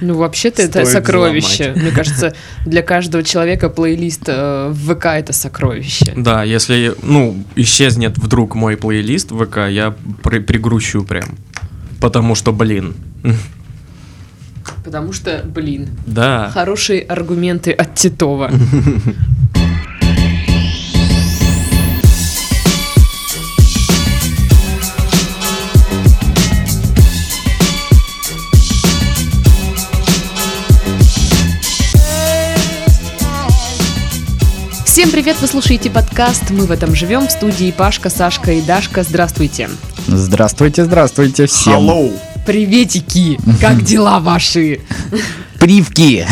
Ну, вообще-то это сокровище. Мне кажется, для каждого человека плейлист э, в ВК это сокровище. Да, если, ну, исчезнет вдруг мой плейлист в ВК, я при- пригрущу прям. Потому что, блин. Потому что, блин, Да. хорошие аргументы от Титова. Всем привет, вы слушаете подкаст «Мы в этом живем» в студии Пашка, Сашка и Дашка. Здравствуйте. Здравствуйте, здравствуйте всем. Hello. Приветики, как дела ваши? Привки.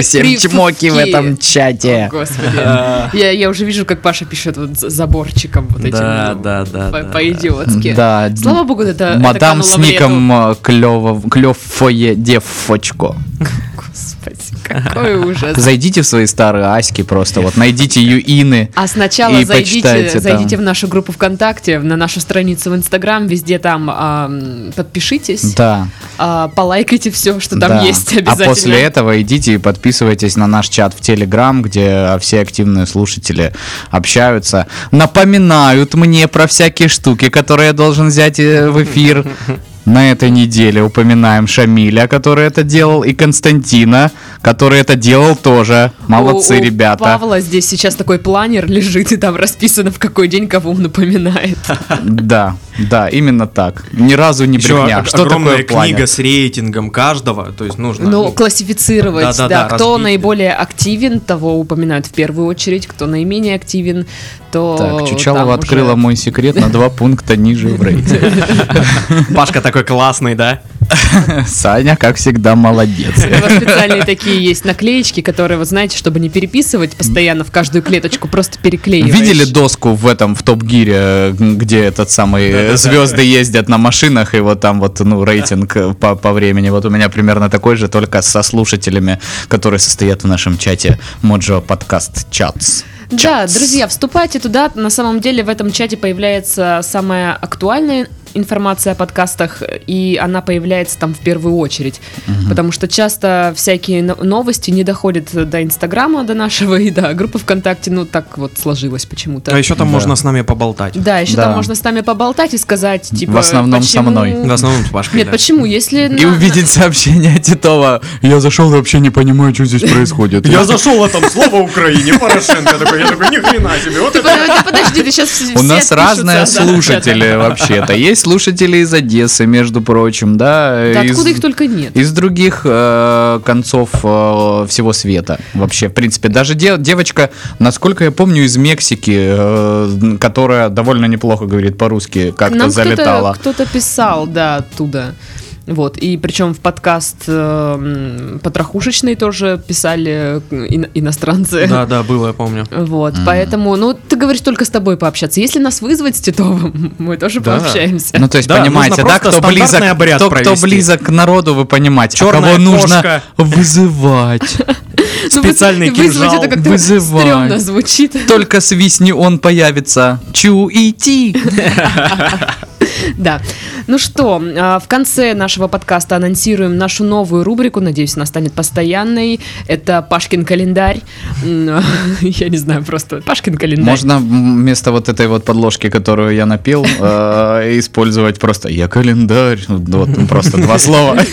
Всем Привки. чмоки в этом О, чате. Господи. А, Я, я уже вижу, как Паша пишет вот за- заборчиком вот этим. Да, ну, да, да, по- да, По-идиотски. Да, Слава богу, это это Мадам кануло с ником э, клёво, клёвое девочко. Господи, какой ужас. Зайдите в свои старые аськи просто, вот найдите Юины. А сначала И зайдите, зайдите в нашу группу ВКонтакте, на нашу страницу в Инстаграм, везде там ам, подпишитесь, Да, а, полайкайте все, что там да. есть А обязательно. после этого идите и подписывайтесь на наш чат в Телеграм, где все активные слушатели общаются, напоминают мне про всякие штуки, которые я должен взять э, в эфир. На этой неделе упоминаем Шамиля, который это делал, и Константина, который это делал тоже. Молодцы, У- у ребята. Павла здесь сейчас такой планер лежит, и там расписано, в какой день кого он напоминает. Да, да, именно так. Ни разу не брехня. Что огромная такое книга с рейтингом каждого, то есть нужно... Ну, ну, классифицировать, да, да-да-да, кто наиболее активен, того упоминают в первую очередь, кто наименее активен, то Так, Чучалова открыла уже- мой секрет на два пункта ниже в рейтинге. Пашка такой классный, да? Саня, как всегда, молодец. У вас специальные такие есть наклеечки, которые, вы знаете, чтобы не переписывать постоянно в каждую клеточку, просто переклеиваешь. Видели доску в этом, в Топ-Гире, где этот самый звезды ездят на машинах, и вот там вот, ну, рейтинг э, по, по времени. Вот у меня примерно такой же, только со слушателями, которые состоят в нашем чате Моджо Подкаст Чатс. Да, друзья, вступайте туда. На самом деле в этом чате появляется самая актуальная информация о подкастах, и она появляется там в первую очередь. Потому что часто всякие но- новости не доходят до Инстаграма, до нашего и до группы ВКонтакте. Ну, так вот сложилось почему-то. А еще там Да. можно с нами поболтать. Да, еще Да. там можно с нами поболтать и сказать, типа... В основном со почему- мной. В основном с Пашкой, Нет, да. почему? Если... И на- увидеть сообщение Титова. Я зашел и вообще не понимаю, что здесь происходит. Я зашел, а там слово Украине, Порошенко такой, я такой, ни хрена себе, да подожди, ты сейчас У нас разные слушатели вообще-то. Есть слушатели из Одессы, между прочим, да. Да из- откуда их только нет. Из других э, концов э, всего света вообще, в принципе. Даже де- девочка, насколько я помню, из Мексики, э, которая довольно неплохо говорит по-русски, как-то залетала. Кто-то, кто-то писал, да, оттуда. Вот, и причем в подкаст э, Потрохушечный тоже писали э, ино- иностранцы. Да, да, было, я помню. Вот, поэтому, ну, ты говоришь только с тобой пообщаться. Если нас вызвать с Титовым, мы тоже Да. пообщаемся. Ну, то есть, Да, понимаете, да, кто близок, кто, кто близок к народу, вы понимаете, а Чёрная кого нужно вызывать. Ну, специальный вы- вызвать кинжал. это как-то Вызывай. стрёмно звучит. Только свистни, он появится. Чу идти. Да. Ну что, а, в конце нашего подкаста анонсируем нашу новую рубрику. Надеюсь, она станет постоянной. Это Пашкин календарь. Я не знаю, просто Пашкин календарь. Можно вместо вот этой вот подложки, которую я напел, э, использовать просто «я календарь». Вот просто два слова.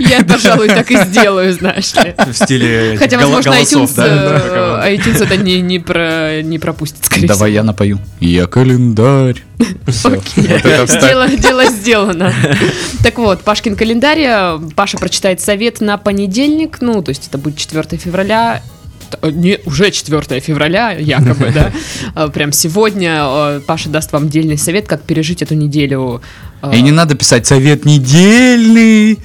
Я, пожалуй, так и сделаю, знаешь ли. В стиле Хотя, возможно, голосов, iTunes, да? э, iTunes это не, не, про, не пропустит, скорее Давай я напою. «Я календарь». Всё. Вот это всего. вставь. Дело, дело сделано. Так вот, Пашкин календарь. э, Паша прочитает совет на понедельник. Ну, то есть это будет 4 февраля. Т- Не, уже 4 февраля, якобы, да. Э, Прям сегодня э, Паша даст вам дельный совет, как пережить эту неделю. э, И не надо писать совет недельный,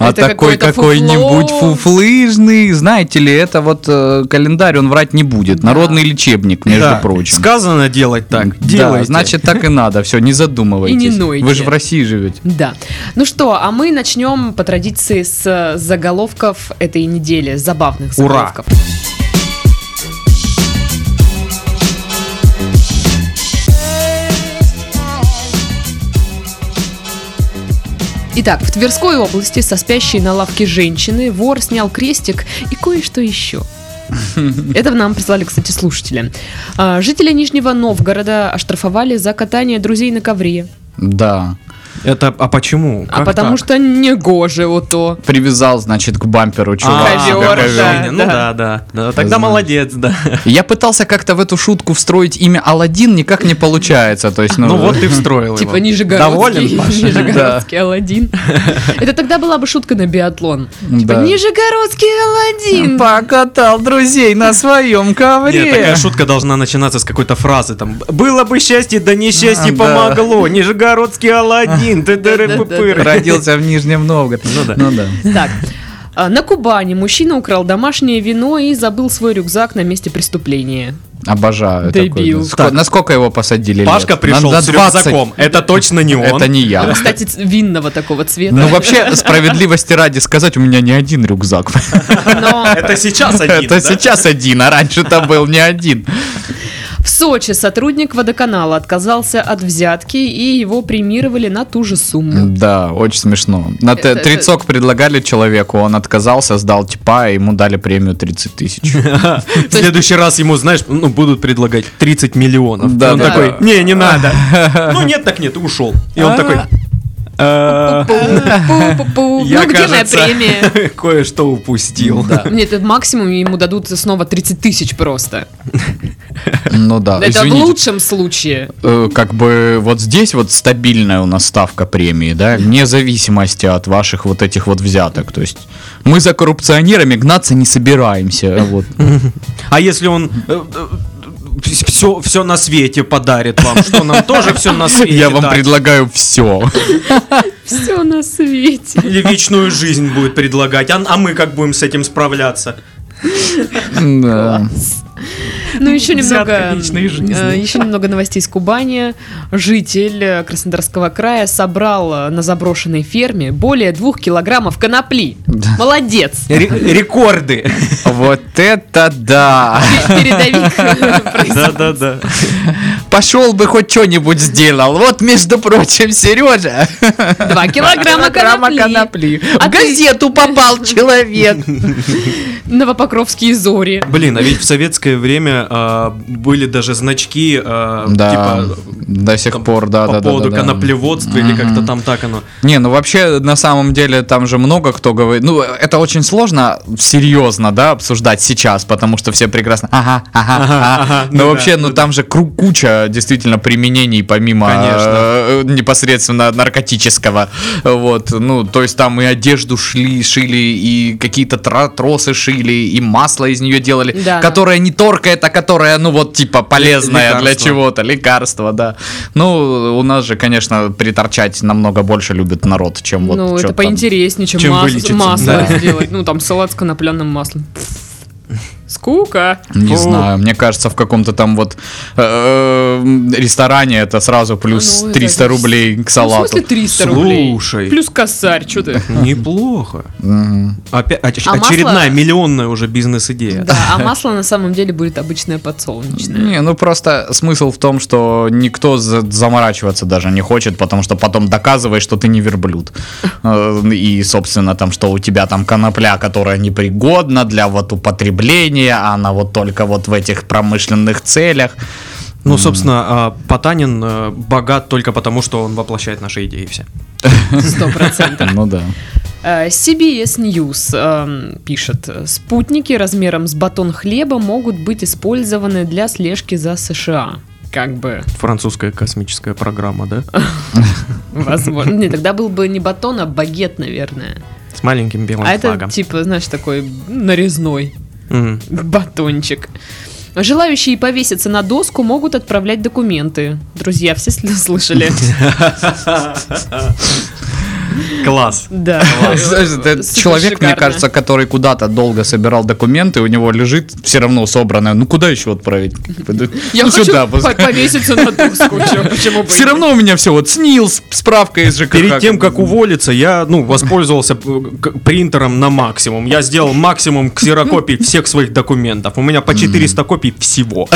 а Это такой какой-нибудь фуфлыжный. Знаете ли, это вот э, календарь, он врать не будет. Да. Народный лечебник, между Да. прочим. Сказано делать так, Да, делайте. значит, так и надо. Все, не задумывайтесь. И не нойте. Вы же в России живете. Да. Ну что, а мы начнем по традиции с заголовков этой недели, забавных Ура! Итак, в Тверской области со спящей на лавке женщины вор снял крестик и кое-что еще. Это нам прислали, кстати, слушатели. А, Жители Нижнего Новгорода оштрафовали за катание друзей на ковре. Да. Это, а почему? а Как потому так? что не гоже вот то. Привязал, значит, к бамперу чувак. А, ковер, ковер. да. Ну да, да. да, Тогда Знаю. молодец, да. Я пытался как-то в эту шутку встроить имя Аладдин, никак не получается. То есть, ну, Ну вот ты встроил Типа его. Нижегородский, Доволен, Паша? Нижегородский Аладдин. Это тогда была бы шутка на биатлон. Типа. Нижегородский Аладдин. Покатал друзей на своем ковре. Нет, такая шутка должна начинаться с какой-то фразы там «Было бы счастье, да несчастье А, помогло, Нижегородский Аладдин, ты. Родился в Нижнем Новгороде. Ну да. Ну да. Так, а, на Кубани мужчина украл домашнее вино и забыл свой рюкзак на месте преступления. Обожаю. Дебил. такой. Ско- Насколько его посадили Пашка лет? пришел На- на с 20. рюкзаком, это точно не он. Это не я. Кстати, ц- винного такого цвета. Ну, вообще, справедливости ради сказать, у меня не один рюкзак. Но Это сейчас один, Это да? сейчас один, а раньше-то был не один. В Сочи сотрудник водоканала отказался от взятки, и его премировали на ту же сумму. Да, очень смешно. На Это- тридцок предлагали человеку, он отказался, сдал типа, и ему дали премию 30 тысяч. В следующий раз ему, знаешь, ну, будут предлагать 30 миллионов. Да, он такой, не, не надо. Ну нет, так нет, ушел. И он такой, «Э, Пу-пу-пу. я, Ну, где моя кажется, премия? кое-что упустил. Нет, это максимум ему дадут снова 30 тысяч просто. Ну да, Это в извините. лучшем случае. Э, Как бы вот здесь вот стабильная у нас ставка премии, да, вне зависимости от ваших вот этих вот взяток. То есть мы за коррупционерами гнаться не собираемся. Вот. А если он все, все на свете подарит вам, что нам тоже все на свете Я вам дать? предлагаю все. Все на свете. Или вечную жизнь будет предлагать. А, а мы как будем с этим справляться? Да. Ну, еще Взятка немного, э, еще немного новостей из Кубани. Житель э, Краснодарского края собрал э, на заброшенной ферме более двух килограммов конопли. Молодец! Ре- рекорды. Вот это да! Передовик. Да-да-да. Пошел бы хоть что-нибудь сделал. Вот, между прочим, Сережа. Два килограмма конопли. конопли. А В ты- газету попал человек. Новопокровские зори. Блин, а ведь в советское время а, были даже значки, а, Да, типа, до сих там, пор, да, по поводу да, да. коноплеводства или как-то там так оно. Не, ну вообще, на самом деле, там же много кто говорит. Ну, это очень сложно серьезно, да, обсуждать сейчас, потому что все прекрасно. Ага, ага, ага. ага, Но ну вообще, да, ну ну там же куча действительно применений, помимо э, непосредственно наркотического. Вот, ну, то есть там и одежду шли, шили, и какие-то тросы шили, и масло из нее делали, Да. которое не торкает, а которое, ну, вот, типа, полезное для лекарство. чего-то, лекарство, да. Ну, у нас же, конечно, приторчать намного больше любит народ, чем вот Ну, это поинтереснее, чем, чем масло сделать. Ну, там салат с конопляным маслом. Скука. Не Фу. знаю, мне кажется, в каком-то там вот э, ресторане это сразу плюс Ну, это 300 же- рублей к Ну, в салату. смысле 300 рублей? Слушай. Плюс косарь, что ты? Неплохо. Опять, оч- А очередная масло- миллионная уже бизнес-идея. Да, а масло на самом деле будет обычное подсолнечное. Не, ну просто смысл в том, что никто за- заморачиваться даже не хочет, потому что потом доказываешь, что ты не верблюд. Э, И, собственно, там, что у тебя там конопля, которая непригодна для вот употребления, а она вот только вот в этих промышленных целях. Ну, собственно, а, Потанин э, богат только потому, что он воплощает наши идеи все. Сто процентов. Ну да. Э, CBS News эм, пишет, спутники размером с батон хлеба могут быть использованы для слежки за США. Как бы, Французская космическая программа, да? возможно. Не, тогда был бы не батон, а багет, наверное. С маленьким белым А это флагом. типа, знаешь, такой нарезной Мгм. батончик. Желающие повеситься на доску могут отправлять документы. Друзья, все сл- слышали? Класс. Да. Супер человек, мне кажется, который куда-то долго собирал документы, у него лежит все равно собранное. Ну куда еще отправить? Я Ну, хочу повеситься на доску. Все равно у меня все вот СНИЛС, справка из ЖКХ. Перед тем, как уволиться, я, ну, воспользовался э, принтером на максимум. Я сделал максимум ксерокопий всех своих документов. У меня по 400 копий всего.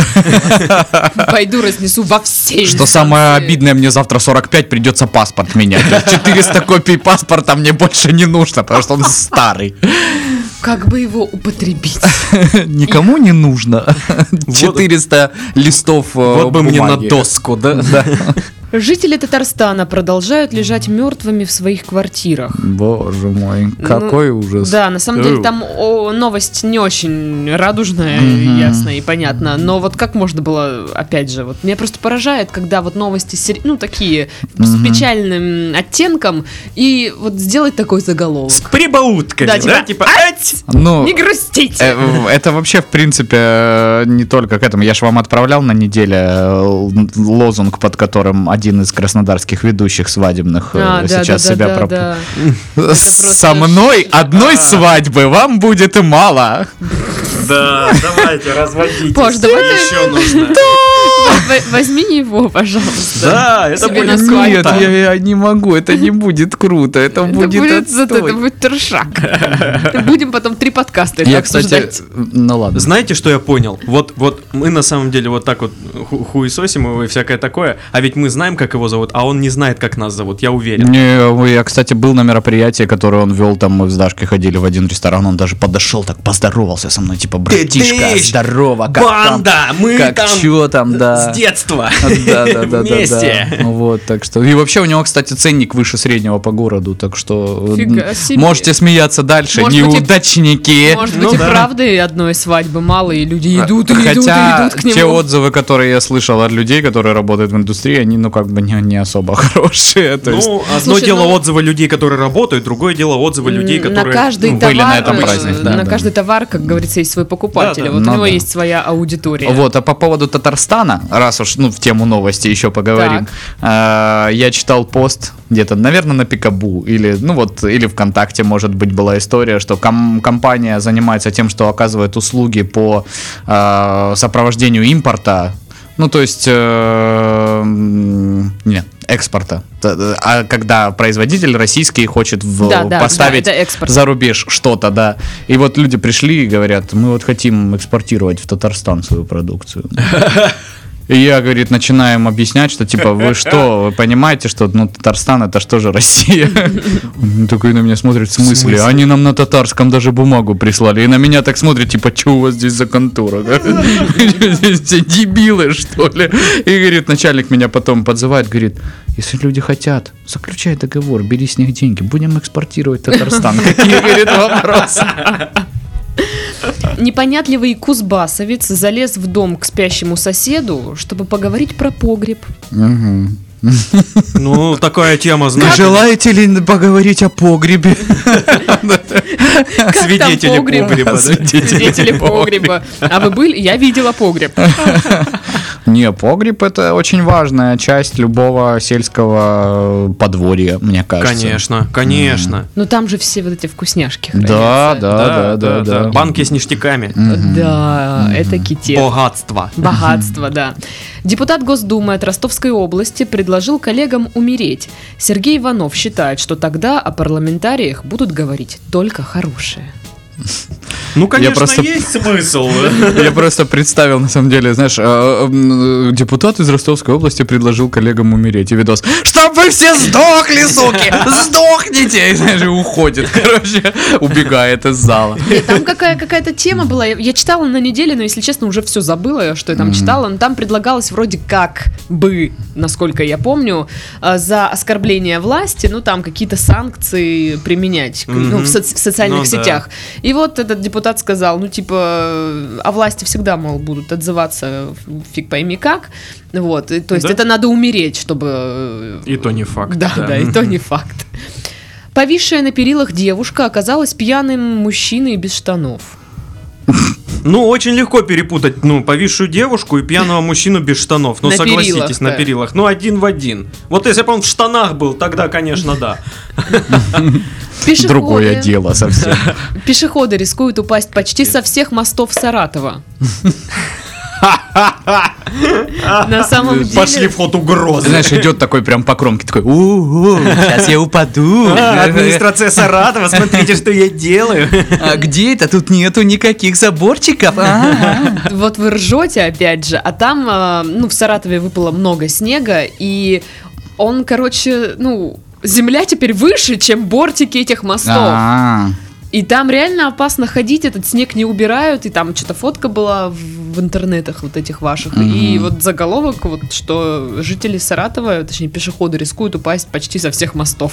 Пойду разнесу во все Что самое обидное, мне завтра 45 придется паспорт менять. 400 копий паспорта паспорта мне больше не нужно, потому что он старый. Как бы его употребить? Никому не нужно. 400 листов э, Вот бы мне на доску, да? Жители Татарстана продолжают лежать мертвыми в своих квартирах. Боже мой, какой ужас. Да, на самом деле там о, новость не очень радужная, Мгм. ясно и понятно. Но вот как можно было, опять же, вот меня просто поражает, когда вот новости, ну, такие, с Мгм. печальным оттенком, и вот сделать такой заголовок. С прибаутками, Да, да? типа, Типа, ать! Ну, Не грустите! э, это вообще, в принципе, э, не только к этому. Я же вам отправлял на неделе э, лозунг, под которым один из краснодарских ведущих свадебных э, А, да, сейчас да, себя да, проп- да. Со просто мной одной свадьбы вам будет мало. Да, давайте, разводитесь. Паш, давай еще нужно. Возьми его, пожалуйста. Да, это Себе будет свадьбу. Нет, круто. я, я не могу, это не будет круто, это Это будет будет, зато отстой. это будет трешак. Будем потом три подкаста Я, кстати, ну ладно. Знаете, что я понял? Вот, вот мы на самом деле вот так вот ху- хуесосим его и всякое такое, а ведь мы знаем, как его зовут, а он не знает, как нас зовут, я уверен. Не, я, кстати, был на мероприятии, которое он вел, там мы с Дашкой ходили в один ресторан, он даже подошел, так поздоровался со мной, типа, братишка, здорово, как Банда, там, мы как там чё там, да. С детства. Да, да, да, да, Вместе. да. Вот, так что. И вообще у него, кстати, ценник выше среднего по городу, так что э, можете смеяться дальше, и- неудачники. Может Ну быть, и да. правда и одной свадьбы мало, и люди идут, и идут, и Хотя идут к нему. те отзывы, которые я слышал от людей, которые работают в индустрии, они, ну, как бы не, не особо хорошие. Ну, одно дело ну- отзывы людей, которые работают, другое дело отзывы людей, на которые... каждый ну, товар, были на этом э, празднике, да, на каждый товар, как говорится, есть свой покупатель. Вот Ну у него есть своя аудитория. Вот, а по поводу Татарстана, раз уж ну, в тему новости еще поговорим, э, я читал пост где-то, наверное, на Пикабу или, ну вот, или ВКонтакте, может быть, была история, что ком- компания занимается тем, что оказывает услуги по э, сопровождению импорта, ну, то есть, э, нет, экспорта. Т- А когда производитель российский хочет в- Да, да, поставить да, за рубеж что-то, да. И вот люди пришли и говорят, мы вот хотим экспортировать в Татарстан свою продукцию. И я, говорит, начинаем объяснять, что типа, вы что, вы понимаете, что ну, Татарстан это что же Россия? Он такой на меня смотрит, в смысле? Они нам на татарском даже бумагу прислали. И на меня так смотрит, типа, что у вас здесь за контора? Здесь все дебилы, что ли? И, говорит, начальник меня потом подзывает, говорит, если люди хотят, заключай договор, бери с них деньги, будем экспортировать Татарстан. Какие, говорит, вопросы? Непонятливый кузбассовец залез в дом к спящему соседу, чтобы поговорить про погреб. Мгм. Ну, такая тема, Не знаешь, желаете ли поговорить о погребе? Свидетели погреб? погреба? Свидетели погреба. А вы были? Я видела погреб. Не, погреб это очень важная часть любого сельского подворья, мне кажется. Конечно, конечно. Ну там же все вот эти вкусняшки Да, хранятся. да, да, да, да. Банки с ништяками. Да, это ките. Богатство. Богатство, да. Депутат Госдумы от Ростовской области предложил коллегам умереть. Сергей Иванов считает, что тогда о парламентариях будут говорить только хорошее. Ну, конечно, просто- есть смысл. Я просто представил, на самом деле, знаешь, э, депутат из Ростовской области предложил коллегам умереть. И видос, чтоб вы все сдохли, суки! Сдохните! И, знаешь, уходит, короче, убегает из зала. Там какая, какая-то тема была. Я, я читала на неделе, но, если честно, уже все забыла, что я там читала. Но там предлагалось вроде как бы, насколько я помню, э, за оскорбление власти, ну, там какие-то санкции применять ну, в, социальных Ну сетях. И вот этот депутат сказал, ну, типа, о власти всегда, мол, будут отзываться фиг пойми как. Вот, и, то есть Да. это надо умереть, чтобы... э, И то не факт. да, да, и то не факт. Повисшая на перилах девушка оказалась пьяным мужчиной без штанов. Ну, очень легко перепутать, ну, повисшую девушку и пьяного мужчину без штанов. Ну, На согласитесь, перилах, на да. перилах. Ну, один в один. Вот если бы он в штанах был, тогда, конечно, да. Пешеходы, Другое дело совсем. Пешеходы рискуют упасть почти со всех мостов Саратова. На самом деле... Пошли в ход угрозы. Знаешь, идет такой прям по кромке, такой, у сейчас я упаду. А, Администрация Саратова, смотрите, что я делаю. А где это? Тут нету никаких заборчиков. Вот вы ржете, опять же, а там, а, ну, в Саратове выпало много снега, и он, короче, ну, земля теперь выше, чем бортики этих мостов. А, И там реально опасно ходить, этот снег не убирают, и там что-то фотка была в, в интернетах вот этих ваших. И вот заголовок, вот, что жители Саратова, точнее пешеходы, рискуют упасть почти со всех мостов.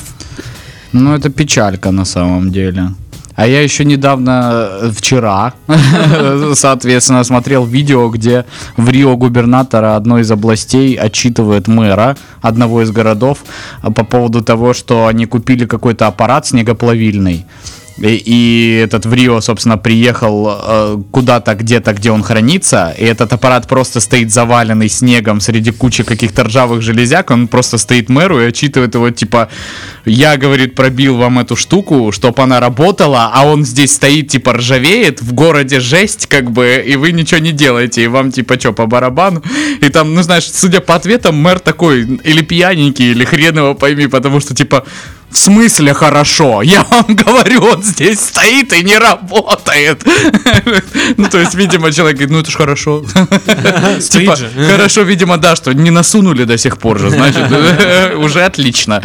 Ну, это печалька на самом деле. А я еще недавно, э, вчера, соответственно, смотрел видео, где в Рио губернатора одной из областей отчитывает мэра одного из городов а, по поводу того, что они купили какой-то аппарат снегоплавильный. И, и этот в Рио, собственно, приехал э, куда-то, где-то, где он хранится, и этот аппарат просто стоит заваленный снегом среди кучи каких-то ржавых железяк, он просто стоит мэру и отчитывает его, типа, я, говорит, пробил вам эту штуку, чтобы она работала, а он здесь стоит, типа, ржавеет, в городе жесть, как бы, и вы ничего не делаете, и вам, типа, что, по барабану? И там, ну, знаешь, судя по ответам, мэр такой, или пьяненький, или хрен его пойми, потому что, типа, в смысле хорошо? Я вам говорю, он здесь стоит и не работает. Ну, то есть, видимо, человек говорит, ну это ж хорошо. Типа, хорошо, видимо, да, что не насунули до сих пор же, значит, уже отлично.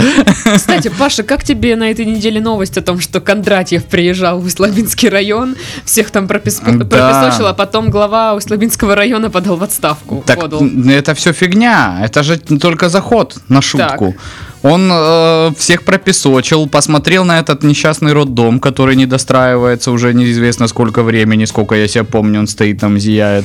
Кстати, Паша, как тебе на этой неделе новость о том, что Кондратьев приезжал в Услабинский район, всех там пропесочил, а потом глава Услабинского района подал в отставку? Так это все фигня, это же только заход на шутку. Он э, всех пропесочил, посмотрел на этот несчастный роддом, который не достраивается уже неизвестно сколько времени, сколько я себя помню, он стоит там, зияет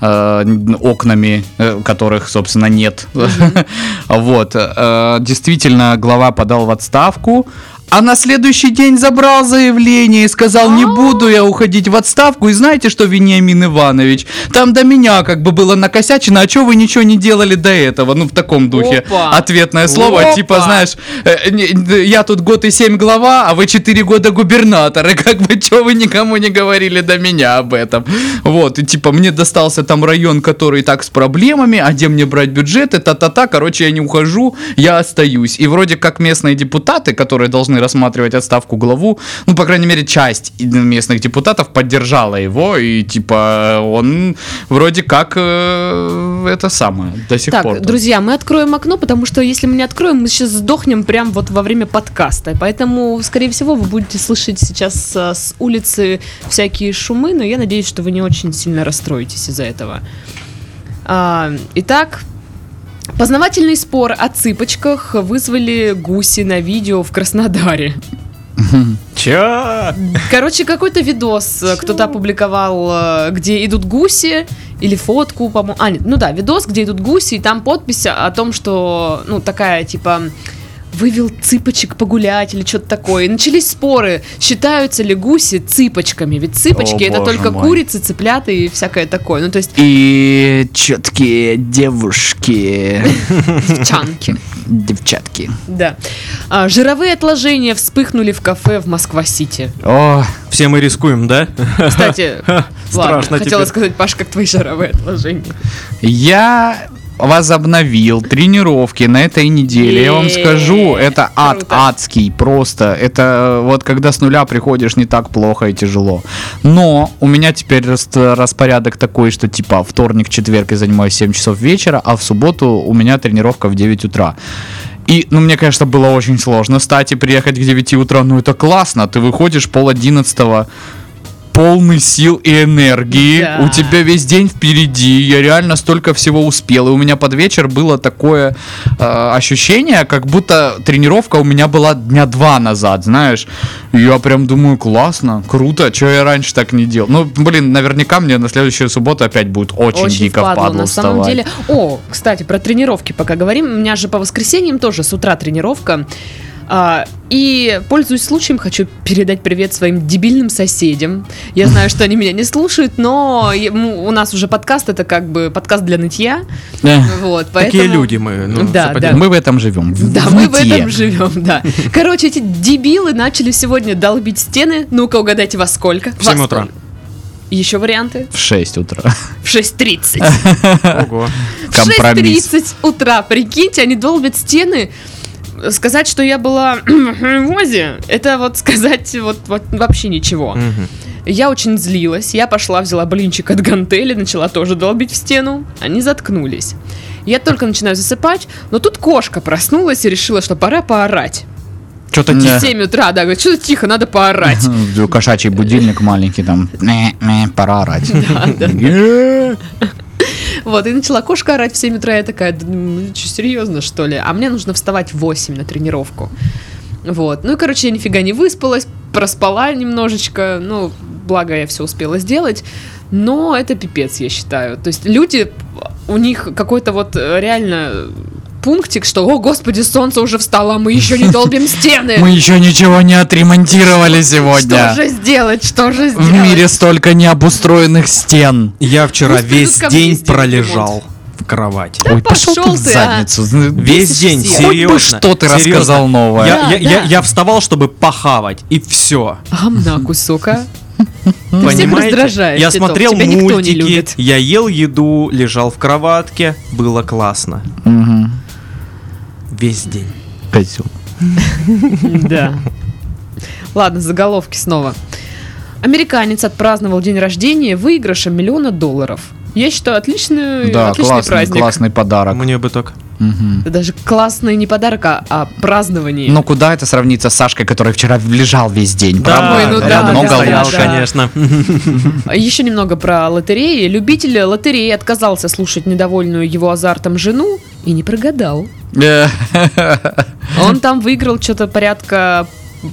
э, окнами, э, которых, собственно, нет. Вот. э, Действительно, глава подал в отставку. А на следующий день забрал заявление и сказал, не буду я уходить в отставку. И знаете что, Вениамин Иванович, там до меня как бы было накосячено, а что вы ничего не делали до этого? Ну, в таком духе. Опа. Ответное слово, Опа. типа, знаешь, э, я тут год и семь глава, а вы четыре года губернатор. И как бы, что вы никому не говорили до меня об этом? Вот, и типа, мне достался там район, который так с проблемами, а где мне брать бюджеты, та-та-та, короче, я не ухожу, я остаюсь. И вроде как местные депутаты, которые должны рассматривать отставку главу, ну, по крайней мере, часть местных депутатов поддержала его, и типа, он вроде как э, это самое, до сих Так, пор. там. друзья, мы откроем окно, потому что если мы не откроем, мы сейчас сдохнем прям вот во время подкаста. Поэтому, скорее всего, вы будете слышать сейчас а, с улицы всякие шумы, но я надеюсь, что вы не очень сильно расстроитесь из-за этого. А, итак, познавательный спор о цыпочках вызвали гуси на видео в Краснодаре. Чё? Короче, какой-то видос э, кто-то опубликовал, э, где идут гуси, или фотку, по-моему. А, нет, ну да, видос, где идут гуси, и там подпись о том, что, ну, такая, типа, вывел цыпочек погулять или что-то такое. И начались споры, считаются ли гуси цыпочками. Ведь цыпочки О, это только мой. курицы, цыплята и всякое такое. Ну, то есть И четкие девушки, девчонки. девчатки. Да. А, жировые отложения вспыхнули в кафе в Москва-Сити. О, Все мы рискуем, да? Кстати, ладно, Страшно хотела сказать, Паш, как твои жировые отложения. я возобновил тренировки на этой неделе. Я вам скажу, это ад адский просто. Это э, вот когда с нуля приходишь, не так плохо и тяжело. Но у меня теперь рас- распорядок такой, что типа вторник, четверг я занимаюсь 7 часов вечера, а в субботу у меня тренировка в 9 утра. И, ну, мне, конечно, было очень сложно встать и приехать к 9 утра. Ну, это классно. Ты выходишь пол одиннадцатого, полный сил и энергии. Да. У тебя весь день впереди. Я реально столько всего успел. И у меня под вечер было такое э, ощущение, как будто тренировка у меня была дня два назад, знаешь. И я прям думаю, классно, круто, что я раньше так не делал. Ну, блин, наверняка мне на следующую субботу опять будет очень, дико впадло, впадло на самом деле. О, кстати, про тренировки пока говорим. У меня же по воскресеньям тоже с утра тренировка. А, и, пользуясь случаем, хочу передать привет своим дебильным соседям. Я знаю, что они меня не слушают, но у нас уже подкаст, это как бы подкаст для нытья. Эх, Вот, Такие поэтому... люди мы. ну, Да, да. Мы в этом живем. в- Да, в мы в нытье. этом живем, да. Короче, эти дебилы начали сегодня долбить стены. Ну-ка, угадайте, во сколько? В 7 утра. Еще варианты? В 6 утра. В 6.30. Ого. В Компромисс. 6.30 утра, прикиньте, они долбят стены. Сказать, что я была в ВОЗе, это вот сказать вот, вот вообще ничего. Я очень злилась, я пошла, взяла блинчик от гантели, начала тоже долбить в стену. Они заткнулись. Я только начинаю засыпать, но тут кошка проснулась и решила, что пора поорать. Что-то В Да. 7 утра, да, говорит, что-то тихо, надо поорать. Кошачий будильник маленький там. «Мэ, мэ, Пора орать. Вот, и начала кошка орать в 7 утра, я такая, «Да, ну, что, серьезно, что ли? А мне нужно вставать в 8 на тренировку. Вот, ну и, короче, я нифига не выспалась, проспала немножечко, ну, благо я все успела сделать, но это пипец, я считаю. То есть люди, у них какой-то вот э, реально пунктик, что, о, господи, солнце уже встало, а мы еще не долбим стены. Мы еще ничего не отремонтировали Что сегодня. же сделать, что же сделать? В мире столько необустроенных стен. Я вчера придут весь день пролежал в кровати. Ой, пошел пошел ты в ты, а. задницу. Весь день, всех. Хоть бы серьезно. что ты серьезно. рассказал новое. Я, Да, я- я- да. я вставал, чтобы похавать, и все. Гамна кусок, а? Ты Понимаете? Я смотрел мультики, я ел еду, лежал в кроватке, было классно. Мгм. Весь день. Козел. Да. Ладно, заголовки снова. Американец отпраздновал день рождения выигрышем миллиона долларов. Я считаю, отличный, Да, отличный классный, праздник. классный подарок. Мне бы так. Это даже классный не подарок, а, а празднование. Ну куда это сравнится с Сашкой, который вчера лежал весь день, Да, правда? Ой, ну да, нога стоял, лучше. конечно. А Еще немного про лотереи. Любитель лотереи отказался слушать недовольную его азартом жену и не прогадал. Э, Он там выиграл что-то порядка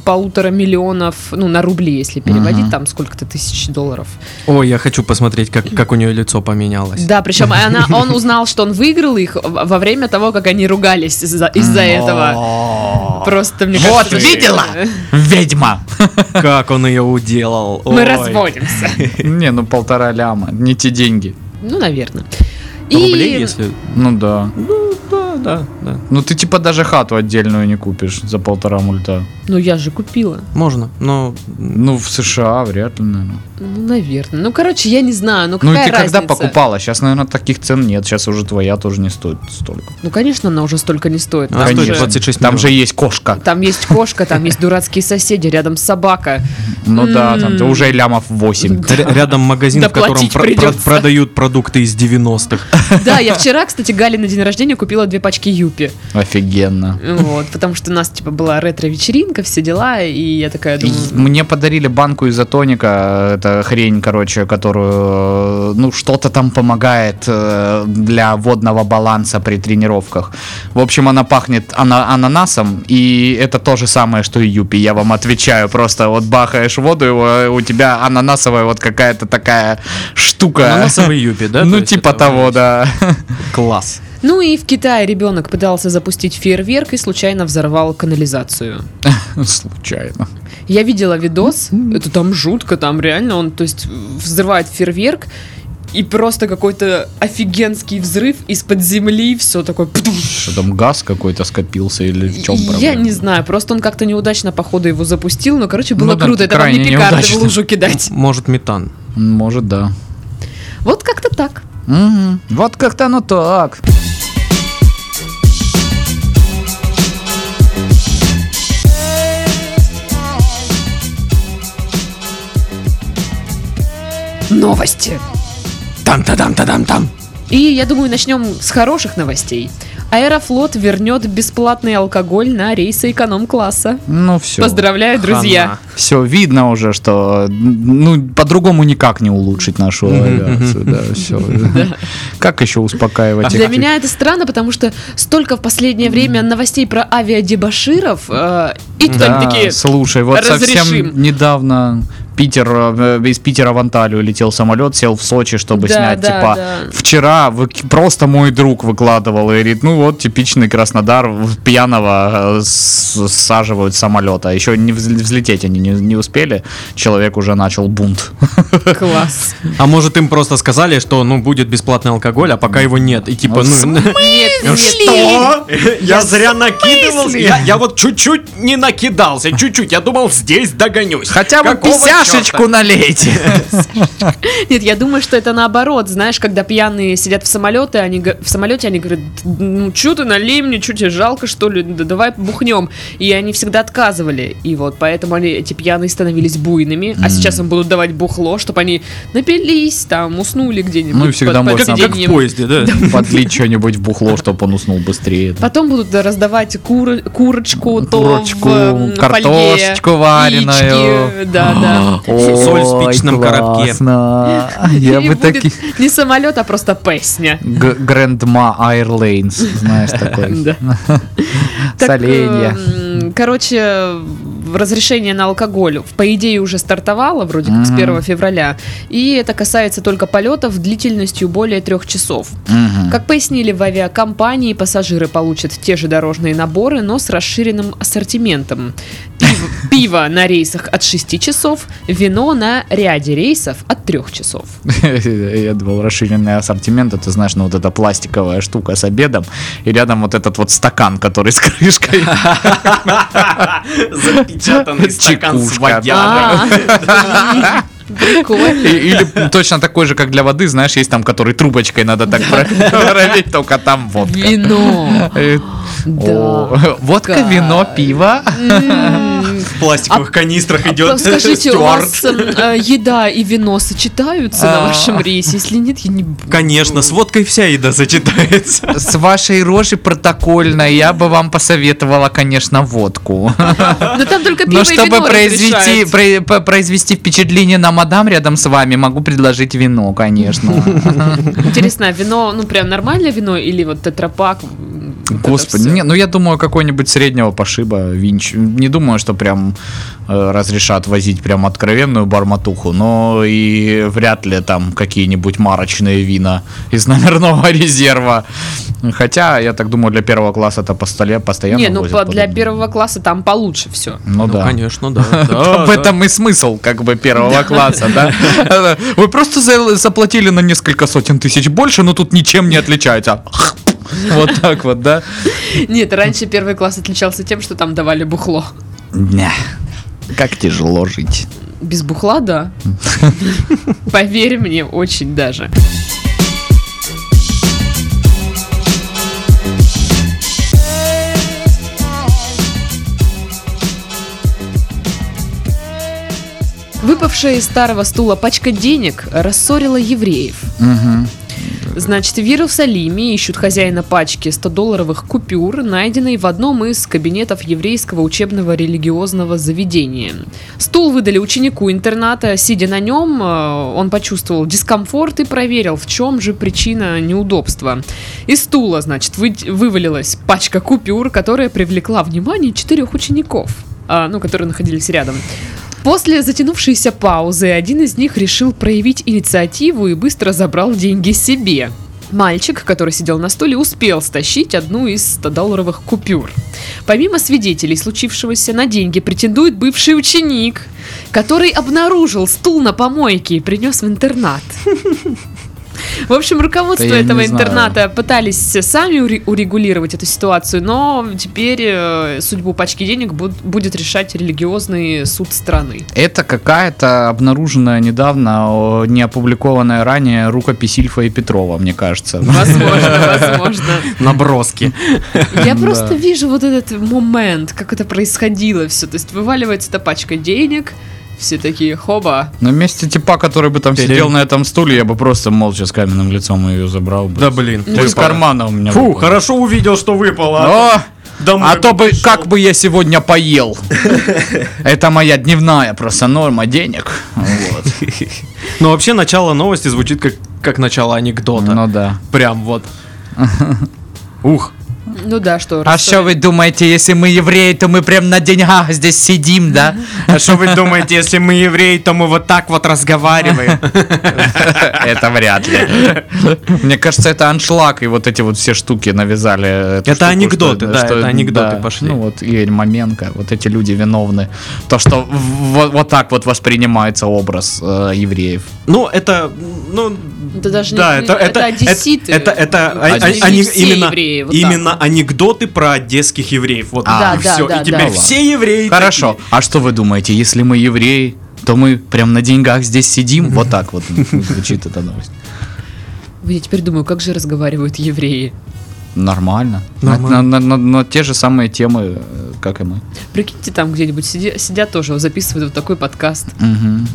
полутора миллионов, ну, на рубли, если переводить, Ага. там сколько-то тысяч долларов. Ой, я хочу посмотреть, как, как у нее лицо поменялось. Да, причем она, он узнал, что он выиграл их во время того, как они ругались из-за, из-за этого. Просто мне Вот, кажется, видела? Ведьма! Как он ее уделал. Мы разводимся. Не, ну полтора ляма, не те деньги. Ну, наверное. Рублей, если... Ну да. Ну, да, да. Ну ты типа даже хату отдельную не купишь за полтора мульта. Ну, я же купила. Можно, но... Ну в США вряд ли, наверное. Ну, наверное. Ну, короче, я не знаю. Ну, Ну какая и ты когда разница? покупала? Сейчас, наверное, таких цен нет. Сейчас уже твоя тоже не стоит столько. Ну, конечно, она уже столько не стоит. Она Там стоит же- 26 Там же есть кошка. Там есть кошка, там есть дурацкие соседи, рядом собака. Ну да, там уже лямов 8. Р- Рядом магазин, в котором продают продукты из 90-х. Да, я вчера, кстати, Гале на день рождения купила две пачки юпи. Офигенно. Вот, потому что у нас, типа, была ретро-вечеринка, все дела, и я такая И думаю... Мне подарили банку изотоника, это хрень, короче, которую, ну, что-то там помогает э, для водного баланса при тренировках. В общем, она пахнет ана- ананасом, и это то же самое, что и юпи, я вам отвечаю. Просто вот бахаешь воду, его, у тебя ананасовая вот какая-то такая штука. Ананасовый юпи, да? Ну, типа того, да. Класс. Ну и в Китае ребенок пытался запустить фейерверк и случайно взорвал канализацию. Случайно. Я видела видос, это там жутко, там реально он, то есть, взрывает фейерверк, и просто какой-то офигенский взрыв из-под земли, все такое... Что там газ какой-то скопился или в чем Я проблема? не знаю, просто он как-то неудачно, походу, его запустил, но, короче, было Ну круто. Это вам не пикарды в лужу кидать. Может, метан. Может, да. Вот как-то так. Мгм. Вот как-то оно так. Новости. Там-та-дам-та-дам-там. И я думаю, начнем с хороших новостей. Аэрофлот вернет бесплатный алкоголь на рейсы эконом-класса. Ну все. Поздравляю, друзья. Хана. Все видно уже, что ну по-другому никак не улучшить нашу авиацию. Да, все. Как еще успокаивать Для их? меня это странно, потому что столько в последнее время новостей про авиадебаширов, э, и тут Да, они такие, слушай, вот «Разрешим». совсем недавно Питер, э, из Питера в Анталию летел самолет, сел в Сочи, чтобы Да, снять. да, типа, да. вчера вы- просто мой друг выкладывал и говорит, ну вот типичный Краснодар, пьяного э, саживают с самолета. Еще не взл- взлететь они не, не успели, человек уже начал бунт. класс. А может им просто сказали, что ну будет бесплатный алкоголь, а пока его нет. И типа, В ну... Нет, нет, Что? Я зря накидывался. Я, я вот чуть-чуть не накидался, чуть-чуть. Я думал, здесь догонюсь. Хотя бы писяшечку налейте. Нет, я думаю, что это наоборот. Знаешь, когда пьяные сидят в самолете, они в самолете они говорят, ну что ты налей мне, что тебе жалко что ли, да давай бухнем. И они всегда отказывали. И вот поэтому они эти пьяные становились буйными, а сейчас им будут давать бухло, чтобы они напились, там уснули где-нибудь. Ну и всегда можно- Как, в поезде, да? Подлить что-нибудь в бухло, чтобы он уснул быстрее. Потом будут да, раздавать кур- курочку, то Курочку, в картошечку фольге, вареную. яички, Да, да. Соль в спичном коробке. Я бы будет такие... не самолет, а просто песня. Г- Grandma Airlines, знаешь, такой. Соленья. Короче, разрешение на алкоголь, по идее, уже стартовало, вроде как с Мгм. 1 февраля. И это касается только полетов длительностью более трех часов. Как пояснили в авиакомпании, пассажиры получат те же дорожные наборы, но с расширенным ассортиментом. Пиво, пиво на рейсах от 6 часов, вино на ряде рейсов от 3 часов. Я думал, расширенный ассортимент, это, знаешь, ну вот эта пластиковая штука с обедом, и рядом вот этот вот стакан, который с крышкой. Запечатанный стакан с водярой. А, Прикольно. Или точно такой же, как для воды, знаешь, есть там, который трубочкой надо так проверить, только там водка. Вино. Да. Водка, вино, пиво. В пластиковых канистрах а идет Скажите, у вас э, еда и вино сочетаются на А. вашем рейсе? Если нет, я не буду. Конечно, с водкой вся еда сочетается. С вашей рожи протокольной я бы вам посоветовала, конечно, водку. Но там только пиво Но и чтобы вино произвести, разрешается. про- по- произвести впечатление на мадам рядом с вами, могу предложить вино, конечно. Интересно, а вино, ну прям нормальное вино или вот тетрапак? Господи, не, ну я думаю, какой-нибудь среднего пошиба винч. Не думаю, что прям э, разрешат возить прям откровенную барматуху, но и вряд ли там какие-нибудь марочные вина из номерного резерва. Хотя, я так думаю, для первого класса это по столе постоянно Не, ну возят по- для подобное. первого класса там получше все. Ну, Ну, да. конечно, да. да, В этом и смысл, как бы, первого класса, да? Вы просто за- заплатили на несколько сотен тысяч больше, но тут ничем не отличается. Вот так вот, да? Нет, раньше первый класс отличался тем, что там давали бухло. Не. Как тяжело жить. Без бухла, да. Поверь мне, очень даже. Выпавшая из старого стула пачка денег рассорила евреев. Мгм. Значит, в Иерусалиме ищут хозяина пачки 100-долларовых купюр, найденной в одном из кабинетов еврейского учебного религиозного заведения. Стул выдали ученику интерната. Сидя на нем, э, он почувствовал дискомфорт и проверил, в чем же причина неудобства. Из стула, значит, вы- вывалилась пачка купюр, которая привлекла внимание четырех учеников, а, ну, которые находились рядом. После затянувшейся паузы один из них решил проявить инициативу и быстро забрал деньги себе. Мальчик, который сидел на стуле, успел стащить одну из 100-долларовых купюр. Помимо свидетелей случившегося, на деньги претендует бывший ученик, который обнаружил стул на помойке и принес в интернат. В общем, руководство Да этого не знаю. интерната пытались сами уре- урегулировать эту ситуацию, но теперь э, судьбу пачки денег буд- будет решать религиозный суд страны. Это какая-то обнаруженная недавно, не опубликованная ранее рукопись Ильфа и Петрова, мне кажется. Возможно, возможно. Наброски. Я просто вижу вот этот момент, как это происходило все. То есть вываливается эта пачка денег, все такие, хоба. На месте типа, который бы там Перед- сидел на этом стуле, я бы просто молча с каменным лицом ее забрал бы. Да блин. То из кармана у меня Фу, выпало. хорошо увидел, что выпало. О, Домой а то бы, пришел. как бы я сегодня поел. Это моя дневная просто норма денег. Вот. Но вообще начало новости звучит как, как начало анекдота. Ну да. Прям вот. Ух. Ну да, что. А что вы думаете, если мы евреи, то мы прям на деньгах здесь сидим, да? А что вы думаете, если мы евреи, то мы вот так вот разговариваем? Это вряд ли. Мне кажется, это аншлаг, и вот эти вот все штуки навязали. Это анекдоты, да, это анекдоты пошли. Ну вот Игорь Маменко, вот эти люди виновны. То, что вот так вот воспринимается образ э, евреев. Ну, это, ну, Это даже да, не- это, это это, одесситы. Это, это, а- Одессы. а- они- именно, евреи, вот именно анекдоты про одесских евреев. Вот, А, и да, все. да, и теперь да. все евреи Хорошо. такие. А что вы думаете, если мы евреи, то мы прям на деньгах здесь сидим? Вот так вот звучит эта новость. Я теперь думаю, как же разговаривают евреи. Нормально. На, Нормально. на- на- на те же самые темы, э, как и мы. Прикиньте, там где-нибудь сиди- сидят тоже, записывают вот такой подкаст. Мгм.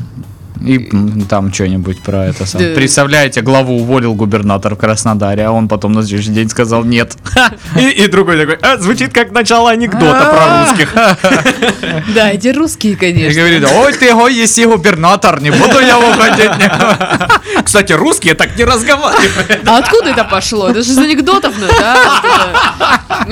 И там что-нибудь про это. Да. Представляете, главу уволил губернатор в Краснодаре, а он потом на следующий день сказал нет. И, и другой такой, «А, звучит как начало анекдота про русских. Да, эти русские, И конечно. говорит, ой ты гой, если губернатор, не буду я уходить. Кстати, русские так не разговаривают. А откуда это пошло? Это же из анекдотов, ну, да?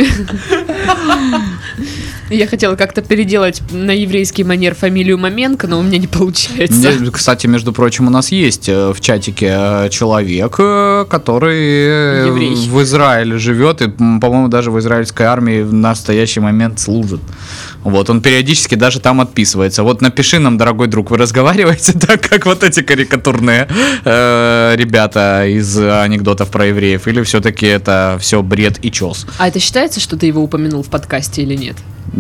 Я хотела как-то переделать на еврейский манер фамилию Маменко, но у меня не получается. Кстати, между прочим, у нас есть э, в чатике э, человек, э, который Еврей. в Израиле живет и, по-моему, даже в израильской армии в настоящий момент служит. Вот, он периодически даже там отписывается. Вот напиши нам, дорогой друг, вы разговариваете так, как вот эти карикатурные э, ребята из анекдотов про евреев, или все-таки это все бред и чес? А это считается, что ты его упомянул в подкасте или нет?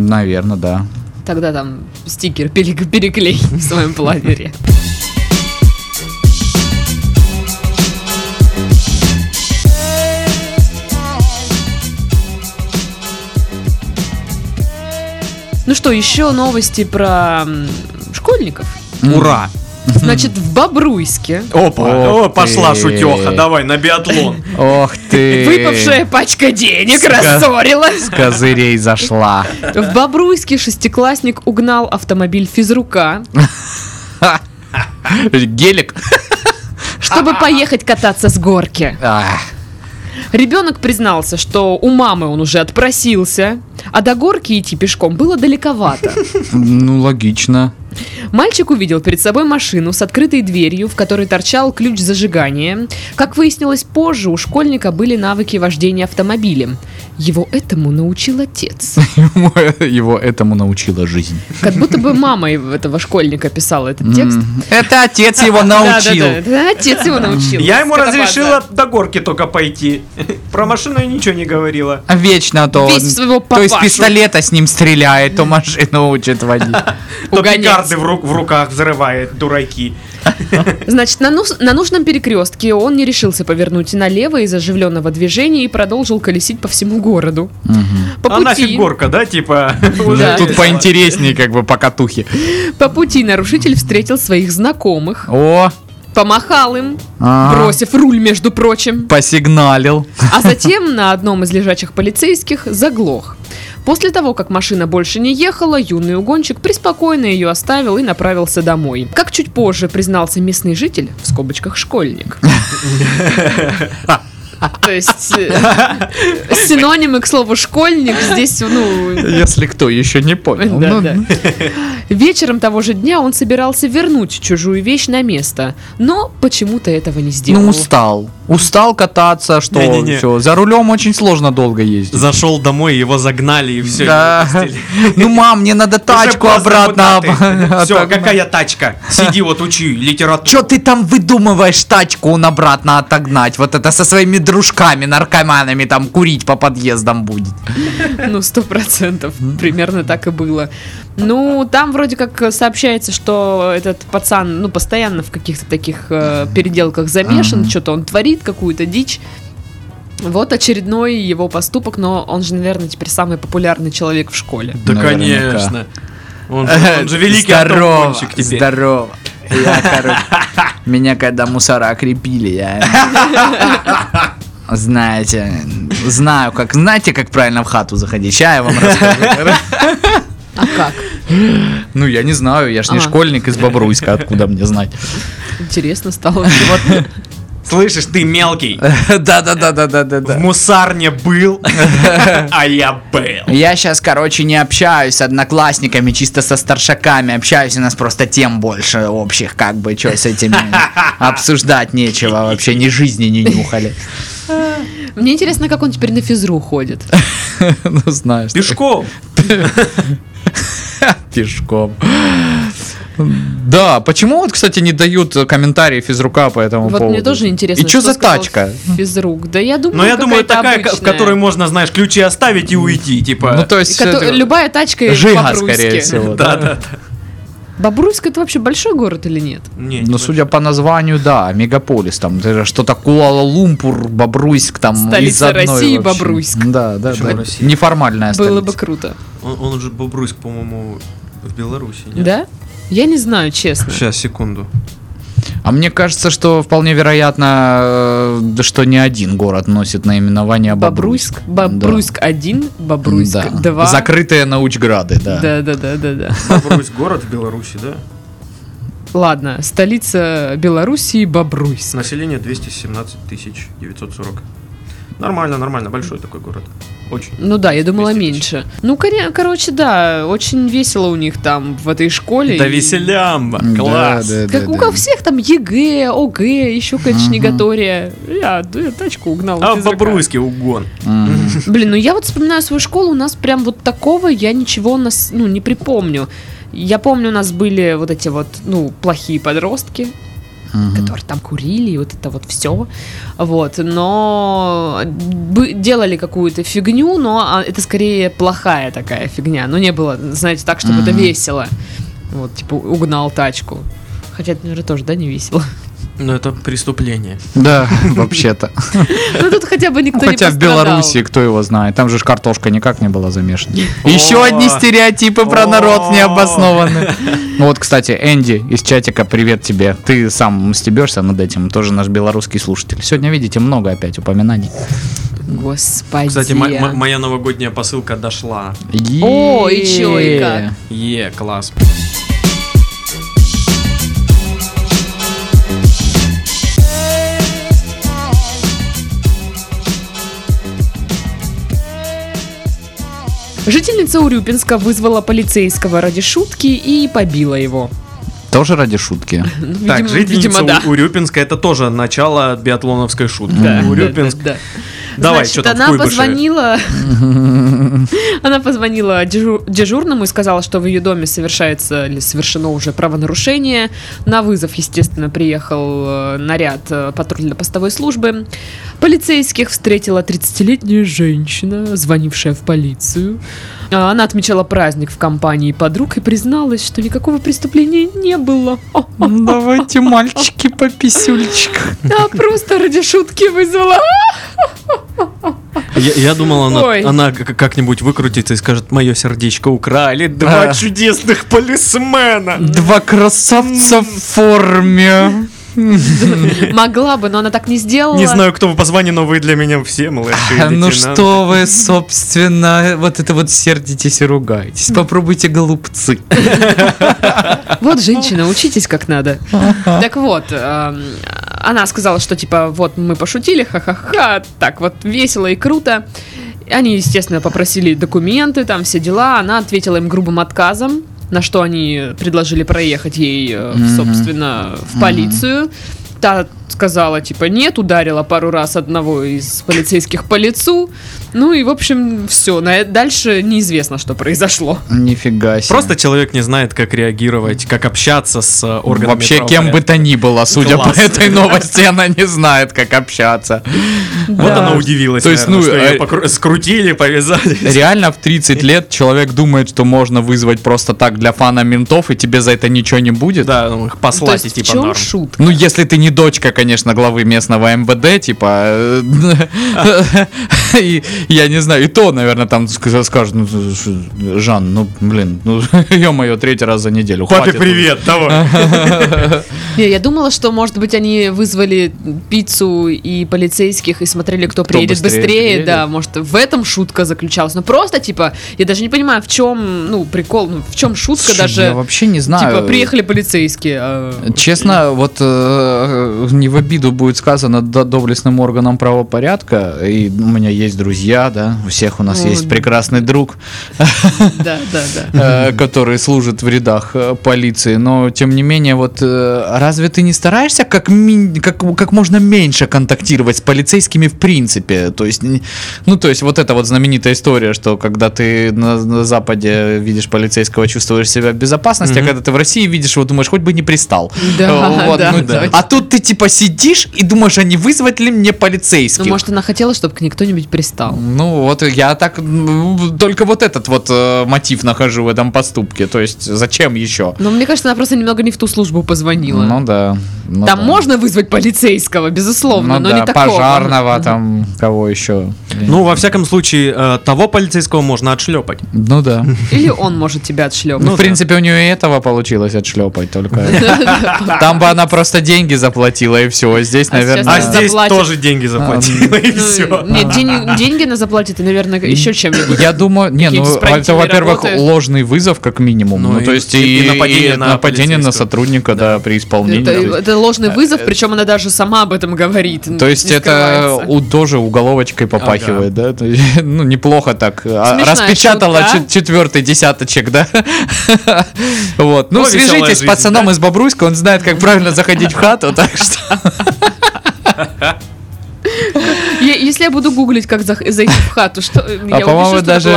Наверное, да. Тогда там стикер пере- переклей в своем планере. Ну что, еще новости про школьников. Ура! Значит, в Бобруйске Опа, Ох о, пошла ты. шутеха, давай на биатлон. Ох ты! выпавшая пачка денег Ска- рассорилась. С козырей зашла. В Бобруйске шестиклассник угнал автомобиль физрука, Гелик. чтобы поехать кататься с горки. Ребенок признался, что у мамы он уже отпросился, а до горки идти пешком было далековато. Ну, логично. Мальчик увидел перед собой машину с открытой дверью, в которой торчал ключ зажигания. Как выяснилось позже, у школьника были навыки вождения автомобилем. Его этому научил отец. Его этому научила жизнь. Как будто бы мама этого школьника писала этот текст. Это отец его научил. Это отец его научил. Я ему разрешила до горки только пойти. Про машину я ничего не говорила. А Вечно то то из пистолета с ним стреляет, то машину учит водить. То пикарды в руках взрывает, дураки. Значит, на, нус- на нужном перекрестке он не решился повернуть налево из оживленного движения и продолжил колесить по всему городу. По А нафиг пути, горка, да, типа? Да. уже Тут поинтереснее, как бы по катухе. по пути нарушитель встретил своих знакомых, О, помахал им, ага, бросив руль, между прочим, посигналил. а затем на одном из лежачих полицейских заглох. После того, как машина больше не ехала, юный угонщик преспокойно ее оставил и направился домой. Как чуть позже признался местный житель, в скобочках школьник. То есть э, синонимы к слову школьник здесь, ну, Если кто еще не понял. Да, Ну, да. Вечером того же дня он собирался вернуть чужую вещь на место, но почему-то этого не сделал. Ну, устал. Устал кататься, что Не-не-не. все. За рулем очень сложно долго ездить. Зашел домой, его загнали и все. Да. Ну, мам, мне надо тачку обратно. Все, какая тачка? Сиди вот учи литературу. Че ты там выдумываешь тачку он обратно отогнать? Вот это со своими дружками, наркоманами там курить по подъездам будет. Ну, сто процентов. Примерно так и было. Ну, там вроде как сообщается, что этот пацан, ну, постоянно в каких-то таких э, переделках замешан, что-то он творит, какую-то дичь. Вот очередной его поступок, но он же, наверное, теперь самый популярный человек в школе. Да, Наверняка. конечно. Он же, он же великий Здорово, теперь. здорово. Я, короче, меня когда мусора окрепили, я... Знаете, знаю, как, знаете, как правильно в хату заходить. Сейчас я вам расскажу. А как? Ну, я не знаю, я ж не школьник из Бобруйска, откуда мне знать. Интересно стало. Слышишь, ты мелкий. Да-да-да-да-да-да. В мусарне был, а я был. Я сейчас, короче, не общаюсь с одноклассниками, чисто со старшаками общаюсь, у нас просто тем больше общих, как бы, что с этими обсуждать нечего, вообще ни жизни не нюхали. Мне интересно, как он теперь на физру ходит. Ну, знаешь. Пешком. Пешком. Да, почему вот, кстати, не дают комментарии физрука по этому Вот поводу? мне тоже интересно. И что за сказал тачка? Физрук. Да я думаю, Но я думаю, такая, к- в обычная. которой можно, знаешь, ключи оставить и уйти, типа. Ну, то есть... Это- Любая тачка Жига, скорее всего. Да, да, да. Бобруйск это вообще большой город или нет? Не, Ну, не судя по названию, да, мегаполис, там это что-то Куала-Лумпур, Бобруйск, там Столица из одной России, вообще. Бобруйск. Да, да, Почему да. Россия? Неформальная Было бы круто. Он, он же Бобруйск, по-моему, в Беларуси, нет? Да? Я не знаю, честно. Сейчас, секунду. А мне кажется, что вполне вероятно, э, да что не один город носит наименование Бобруйск. Бобруйск. Бобруйск 1, Бобруйск Да. 2. Закрытые научграды, да. Да, да, да, да, да. Бобруйсь город в Беларуси, да? Ладно, столица Белоруссии Бобруйск. Население 217 тысяч 940. Нормально, нормально, большой такой город. Очень. Ну да, я думала 200 тысяч. меньше. Ну, коре- короче, да, очень весело у них там в этой школе. Да И- веселямба, Да, класс. да, Как да, у да. всех там ЕГЭ, ОГЭ, еще, конечно, Мгм. негатория. Я, да, я тачку угнал. А в. Бобруйске угон. Блин, ну я вот вспоминаю свою школу, у нас прям вот такого я ничего у нас, ну, не припомню. Я помню, у нас были вот эти вот, ну, плохие подростки, Мгм. которые там курили, и вот это вот все. Вот, но делали какую-то фигню, но а, это скорее плохая такая фигня. Но не было, знаете, так, чтобы это Мгм. весело. Вот, типа, угнал тачку. Хотя это, наверное, тоже, да, не весело. Ну это преступление. Да, вообще-то. Ну тут хотя бы никто Ну, Хотя не в пострадал. Беларуси, кто его знает, там же ж картошка никак не была замешана. Еще одни стереотипы про народ О. необоснованные. Ну вот, кстати, Энди из чатика, привет тебе. Ты сам стебешься над этим, тоже наш белорусский слушатель. Сегодня, видите, много опять упоминаний. Господи. Кстати, мо- мо- моя новогодняя посылка дошла. О, и чё, и Е. как? Е, класс. Жительница Урюпинска вызвала полицейского ради шутки и побила его. Тоже ради шутки. Ну, Так, видимо- жительница видимо, да. У- Урюпинска это тоже начало биатлоновской шутки. Да, Урюпинск. да, да, да. Давай, Значит, что там она позвонила, она позвонила дежу- дежурному и сказала, что в ее доме совершается или совершено уже правонарушение. На вызов, естественно, приехал э, наряд э, патрульно-постовой службы. Полицейских встретила 30-летняя женщина, звонившая в полицию. А, Она отмечала праздник в компании подруг и призналась, что никакого преступления не было. Давайте, мальчики, по писюльчик. а просто ради шутки вызвала. Я, я думал, она, Ой. она как-нибудь выкрутится и скажет, мое сердечко украли два А. чудесных полисмена. Два красавца в форме. Могла бы, но она так не сделала. Не знаю, кто вы позвони, но вы для меня все младшие А, Ну что вы, собственно, вот это вот сердитесь и ругаетесь. Попробуйте, голубцы. Вот, женщина, учитесь как надо. Так вот, эм, она сказала, что типа, вот мы пошутили, ха-ха-ха, так вот весело и круто. Они, естественно, попросили документы, там все дела. Она ответила им грубым отказом, на что они предложили проехать ей, Мгм. собственно, в полицию. Та сказала, типа, нет, ударила пару раз одного из полицейских по лицу. Ну и, в общем, все. Дальше неизвестно, что произошло. Нифига себе. Просто человек не знает, как реагировать, как общаться с э, органами Вообще, кем бы то ни было, судя Класс. по этой новости, она не знает, как общаться. Вот она удивилась, То есть, наверное, ну, что э, покру- скрутили, повязали. Реально в 30 лет человек думает, что можно вызвать просто так для фана ментов, и тебе за это ничего не будет. Да, ну, их То послать и в типа чем норм. шутка? Ну, если ты не дочка, конечно, главы местного МВД, типа, э, и я не знаю, и то, наверное, там ск- скажут, ну, Жан, ну, блин, ну, ё-моё, третий раз за неделю. Папе привет, давай. Не, я думала, что, может быть, они вызвали пиццу и полицейских и смотрели, кто, приедет быстрее. Да, может, в этом шутка заключалась. Но просто, типа, я даже не понимаю, в чем, ну, прикол, ну, в чем шутка Слушай, даже. Я вообще не знаю. Типа, приехали полицейские. а, Честно, вот э, не в обиду будет сказано до- доблестным органам правопорядка, и у меня есть друзья, да, у всех у нас О, есть да. прекрасный друг, э, который служит в рядах э, полиции, но тем не менее, вот э, разве ты не стараешься как, как, как можно меньше контактировать с полицейскими в принципе? То есть, ну, то есть вот эта вот знаменитая история, что когда ты на, на Западе видишь полицейского, чувствуешь себя в безопасности, а когда ты в России видишь его, думаешь, хоть бы не пристал. Да, Вот, да, ну, да. А тут ты типа сидишь и думаешь, а не вызвать ли мне Ну, полицейских? может, она хотела, чтобы к ней кто-нибудь пристал. Ну, вот я так только вот этот вот э, мотив нахожу в этом поступке. То есть, зачем еще? Но мне кажется, она просто немного не в ту службу позвонила. Ну да. ну Там да. можно вызвать полицейского, безусловно, Ну но да, не такого. пожарного, там, кого еще. Ну, во всяком случае, э, того полицейского можно отшлепать. Ну да. Или он может тебя отшлепать. Ну, в принципе, у нее и этого получилось отшлепать, только там бы она просто деньги заплатила и все. Здесь, А наверное, А здесь заплатит. тоже деньги заплатила, и Ну, все. Нет, деньги она заплатит, и, наверное, еще чем-нибудь. я думаю, не, ну, это, во-первых, ложный вызов, как минимум. Ну, Ну, и- то есть, и- и, и нападение и на нападение на сотрудника, да, при исполнении. Это, ложный вызов, причем она даже сама об этом говорит. То есть это у, тоже уголовочкой попахивает, да? Есть, ну, неплохо так. А, Смешная Распечатала шутка. четвертый десяточек, да? Вот. Ну, свяжитесь с пацаном да? из Бобруйска, он знает, как правильно заходить в хату, так что... ハハハハ! Если я буду гуглить, как зайти в хату, что я А увижу по-моему, что-то даже,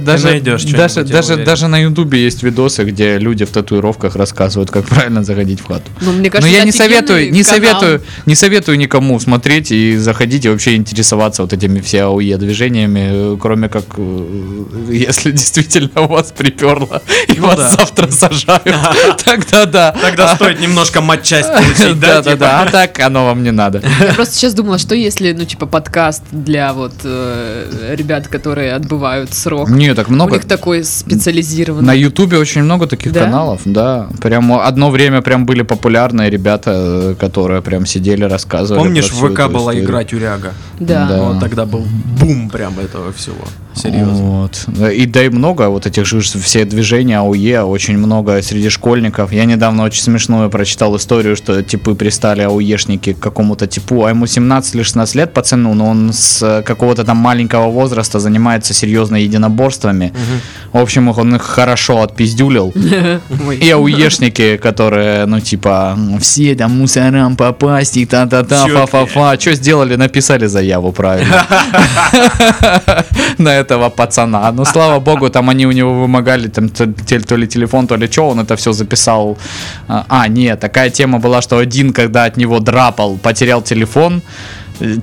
даже, даже, я даже, даже на Ютубе есть видосы, где люди в татуировках рассказывают, как правильно заходить в хату. Ну, мне Но кажется, я это не советую, не советую, не советую никому смотреть и заходить и вообще интересоваться вот этими все АОЕ движениями, э, кроме как э, если действительно у вас приперло и Ну вас да. завтра сажают, тогда да. Тогда стоит немножко матчасть получить, Да, да? да, типа? да. А так оно вам не надо. Я просто сейчас думала, что если, ну, типа, подкаст для вот э, ребят, которые отбывают срок. Не, так У много. них такой специализированный. На Ютубе очень много таких Да? каналов, да. Прям одно время прям были популярные ребята, э, которые прям сидели, рассказывали. Помнишь, про в ВК эту была историю. игра Тюряга? Да. Да. Вот тогда был бум прям этого всего. Серьезно. Вот. И да и много вот этих же все движения АУЕ, очень много среди школьников. Я недавно очень смешную прочитал историю, что типы пристали АУЕшники к какому-то типу, а ему 17 или 16 лет пацану, но он с э, какого-то там маленького возраста занимается серьезно единоборствами. В общем, их- он их хорошо отпиздюлил. И ауешники, которые, ну, типа, все там мусорам попасть и та-та-та, фа-фа-фа. Что сделали? Написали заяву правильно. На этого пацана. Ну, слава богу, там они у него вымогали там то ли телефон, то ли что, он это все записал. А, А, нет, такая тема была, что один, когда от него драпал, потерял телефон,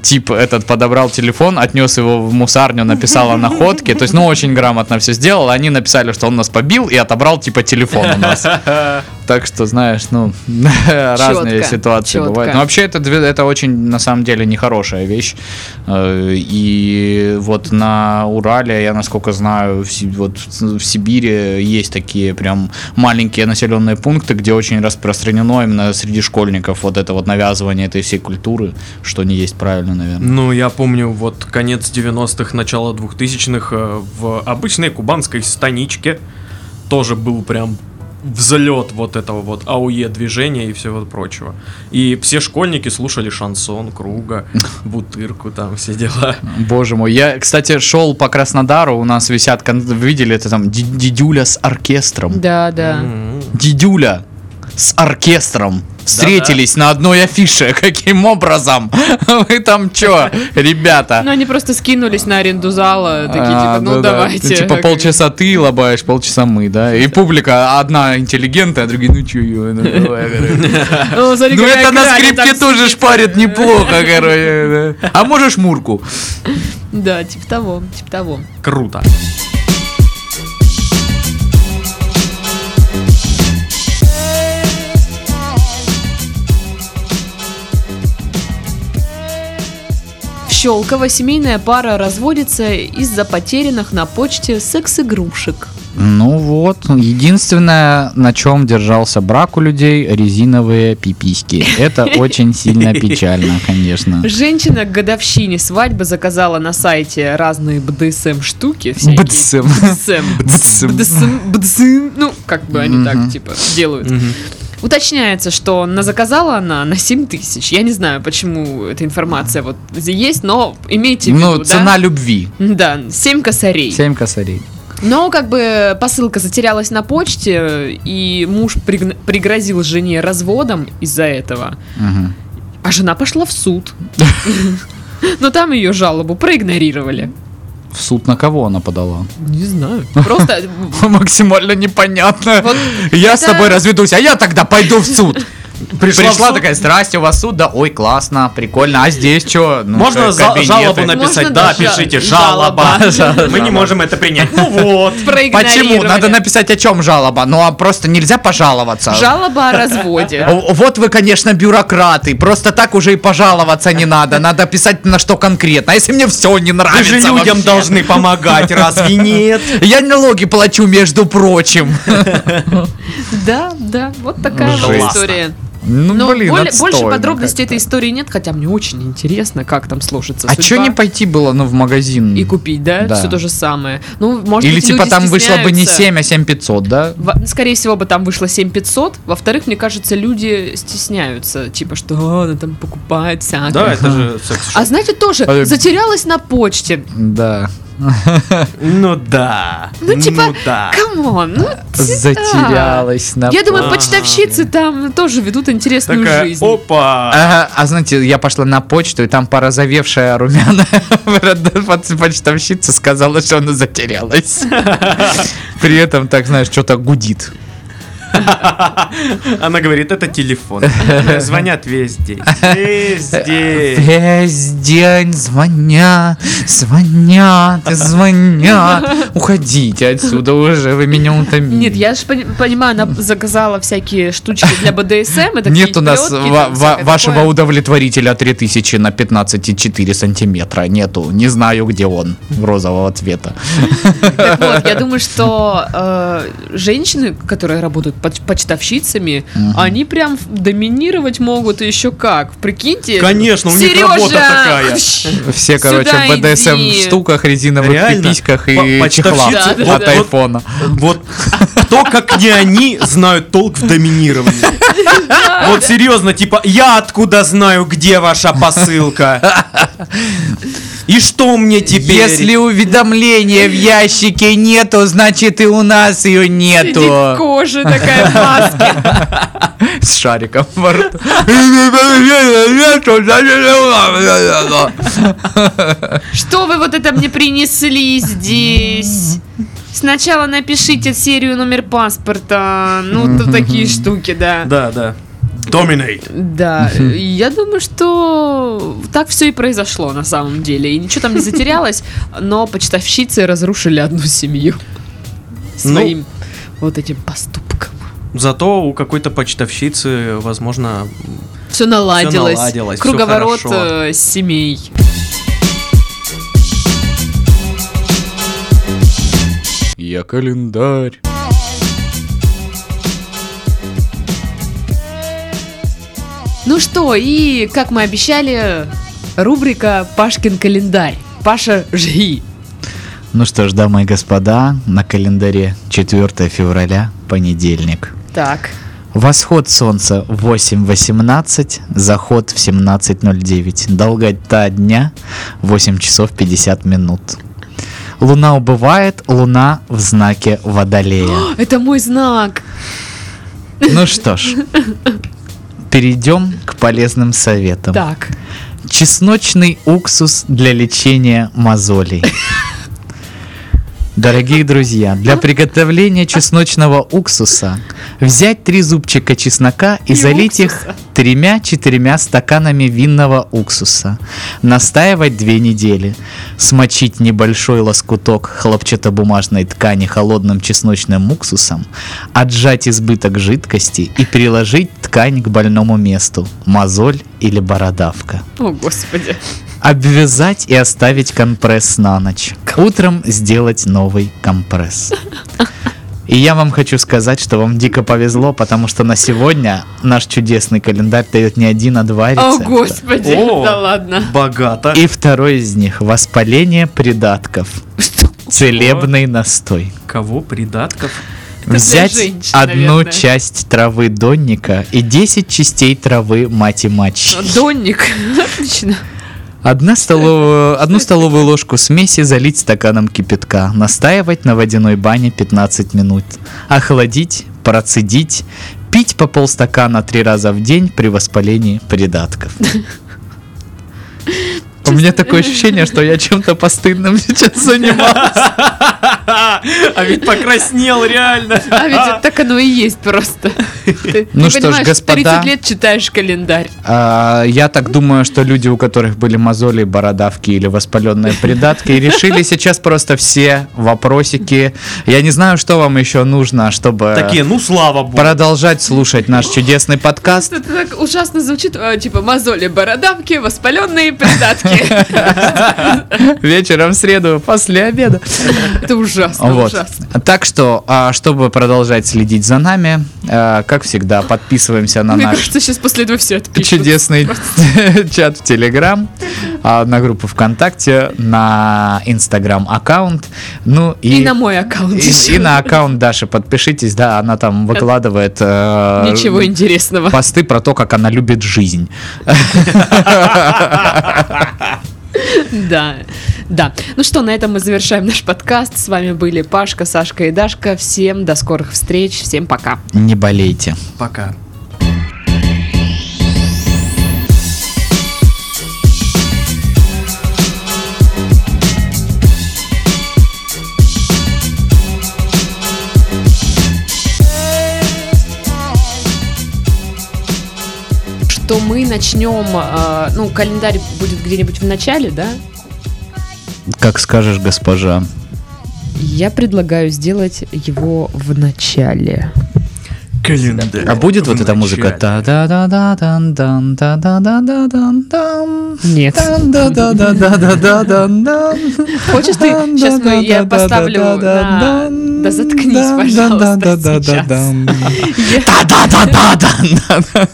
тип этот подобрал телефон, отнес его в мусарню, написал о находке, то есть, ну, очень грамотно все сделал, они написали, что он нас побил и отобрал, типа, телефон у нас. Так что, знаешь, ну, разные ситуации чётко. бывают. Но вообще это, это очень, на самом деле, нехорошая вещь. Э, И вот на Урале, я насколько знаю, вот в Сибири есть такие прям маленькие населенные пункты, где очень распространено именно среди школьников вот это вот навязывание этой всей культуры, что не есть правильно, наверное. Ну, я помню, вот конец 90-х, начало 2000-х э, в обычной кубанской станичке тоже был прям взлет вот этого вот АУЕ движения и всего прочего. И все школьники слушали шансон, круга, бутырку, там все дела. Боже мой, я, кстати, шел по Краснодару, у нас висят, видели это там, ди- дидюля с оркестром. Да, да. М. Дидюля с оркестром встретились на одной афише. Каким образом? Вы там чё, ребята? Ну, они просто скинулись на аренду зала, такие, А, типа, ну, да-да. давайте. Типа полчаса ты лобаешь, полчаса мы, да? И публика одна интеллигентная, а другие, ну чё, ну. Ну, Ну это на скрипке тоже шпарит неплохо, короче. да. А можешь Мурку? Да, типа того, типа того. Круто. Щелково семейная пара разводится из-за потерянных на почте секс-игрушек. Ну вот, единственное, на чем держался брак у людей, резиновые пиписьки. Это очень сильно печально, конечно. Женщина к годовщине свадьбы заказала на сайте разные БДСМ штуки. БДСМ. БДСМ. БДСМ. БДСМ. БДСМ. Ну, как бы они так, типа, делают. Уточняется, что на заказала она на 7 тысяч. Я не знаю, почему эта информация вот есть, но имейте в виду, Ну, да? цена любви. Да, 7 косарей. Семь косарей. Но как бы посылка затерялась на почте, и муж пригн- пригрозил жене разводом из-за этого. Мгм. А жена пошла в суд. Но там ее жалобу проигнорировали. В суд на кого она подала? Не знаю. Просто Максимально непонятно. Вот Я с тобой разведусь, а я тогда пойду в суд. Пришла Пришла суд. такая, здрасте, у вас суд, да, ой, классно, прикольно, а здесь что? Можно за- жалобу написать? Можно Да, пишите, жалоба. жалоба. Мы не можем это принять. Ну вот. Почему? Надо написать о чем жалоба, ну а просто нельзя пожаловаться. Жалоба о разводе. Вот вы, конечно, бюрократы. Просто так уже и пожаловаться не надо. Надо писать на что конкретно. А если мне все не Вы нравится? же людям вообще? должны помогать, разве нет? Я налоги плачу, между прочим. Да, да, вот такая вот история. Ну, Но блин, более- больше подробностей этой истории нет, хотя мне очень интересно, как там сложится А судьба. что не пойти было, ну, в магазин? И купить, да? Да. Все то же самое. Ну, может Или быть, типа там вышло бы не стесняются. 7, а 7500, да? Во- Скорее всего бы там вышло 7500. Во-вторых, мне кажется, люди стесняются. Типа, что «А, она там покупает всякое. Да, это же секс А знаете, тоже А, затерялась на почте. Да. Ну да. Ну, типа, да. come on, ну, ти- Затерялась на Я думаю, Ага. почтовщицы там тоже ведут интересную Такая, жизнь. опа. Ага, а знаете, я пошла на почту, и там порозовевшая румяная почтовщица сказала, что она затерялась. При этом, так знаешь, что-то гудит. Она говорит, это телефон. Звонят весь день. Весь день. Весь день звонят, звонят, звонят. Уходите отсюда уже, вы меня утомили. Нет, я же понимаю, она заказала всякие штучки для БДСМ. Нет у нас вашего удовлетворителя 3000 на 15,4 сантиметра. Нету. Не знаю, где он. Розового цвета. Так вот, я думаю, что э, женщины, которые работают поч- почтовщицами, они прям доминировать могут еще как. Прикиньте. Конечно, у них Сережа! работа такая. Все, короче, в БДСМ штуках, резиновых Реально? пиписьках и чехлах Да, да, от да. айфона. Вот кто, как не они, знают толк в доминировании. Вот серьезно, типа, я откуда знаю, где ваша посылка? И что мне теперь? Если уведомления в ящике нету, значит и у нас ее Сидит в нету. Такая в маске. С шариком во рту. Что вы вот это мне принесли здесь? Сначала напишите серию номер паспорта. Ну, то такие штуки, да. Да, да. Dominate. Да, я думаю, что так все и произошло на самом деле. И ничего там не затерялось, но почтовщицы разрушили одну семью своим вот этим поступком. Зато у какой-то почтовщицы, возможно, Все наладилось. наладилось, всё Круговорот хорошо. э, семей. Я календарь. Ну что, и как мы обещали, рубрика Пашкин календарь. Паша, жги. Ну что ж, дамы и господа, на календаре 4 февраля, понедельник. Так. Восход солнца в 8.18, заход в 17.09. Долгота дня 8 часов 50 минут. Луна убывает, луна в знаке водолея. Это мой знак. Ну что ж, перейдем к полезным советам. Так. Чесночный уксус для лечения мозолей. Дорогие друзья, для приготовления чесночного уксуса взять три зубчика чеснока и И залить их уксуса. тремя-четырьмя стаканами винного уксуса. Настаивать две недели. Смочить небольшой лоскуток хлопчатобумажной ткани холодным чесночным уксусом, отжать избыток жидкости и приложить ткань к больному месту, мозоль или бородавка. О, господи. Обвязать и оставить компресс на ночь. Утром сделать новый компресс. И я вам хочу сказать, что вам дико повезло, потому что на сегодня наш чудесный календарь дает не один, а два О, рецепта. господи. О. Да ладно. Богато. И второй из них – воспаление придатков. Целебный настой. Кого? Придатков? Взять женщин, одну наверное. часть травы донника и 10 частей травы мати-мачи. Донник. Отлично. Одна столовую, одну столовую ложку смеси залить стаканом кипятка, настаивать на водяной бане 15 минут, охладить, процедить, пить по полстакана три раза в день при воспалении придатков. У меня такое ощущение, что я чем-то постыдным сейчас занимался. А ведь покраснел реально. А ведь так оно и есть просто. Ну что ж, господа. 30 лет читаешь календарь. А, Я так думаю, что люди, у которых были мозоли, бородавки или воспаленные придатки, решили сейчас просто все вопросики. Я не знаю, что вам еще нужно, чтобы Такие, ну слава богу. продолжать слушать наш чудесный подкаст. Это так ужасно звучит, а, типа мозоли, бородавки, воспаленные придатки. Вечером в среду после обеда. Это ужасно, Вот. ужасно. Так что, а, чтобы продолжать следить за нами, а, как всегда, подписываемся на Мне наш кажется, сейчас после этого все отпишут. чудесный чат в Телеграм, а, на группу ВКонтакте, на Инстаграм аккаунт, ну и, И на мой аккаунт. и- и на аккаунт Даши подпишитесь, да, она там выкладывает э, Ничего интересного. посты про то, как она любит жизнь. Да, да. Ну что, на этом мы завершаем наш подкаст. С вами были Пашка, Сашка и Дашка. Всем до скорых встреч. Всем пока. Не болейте. Пока. Что мы начнем, э, ну, календарь будет где-нибудь в начале, да? Как скажешь, госпожа. Я предлагаю сделать его в начале. Календарь. А будет вот эта музыка? начале. Та-да-да-да-дан-дан, та-да-да-да-дан-дан. Нет. Дан-да-да-да-да-да-дан-дан. Хочешь ты? Сейчас мы, я поставлю на... Да заткнись, пожалуйста, сейчас. Та-да-да-да-дан.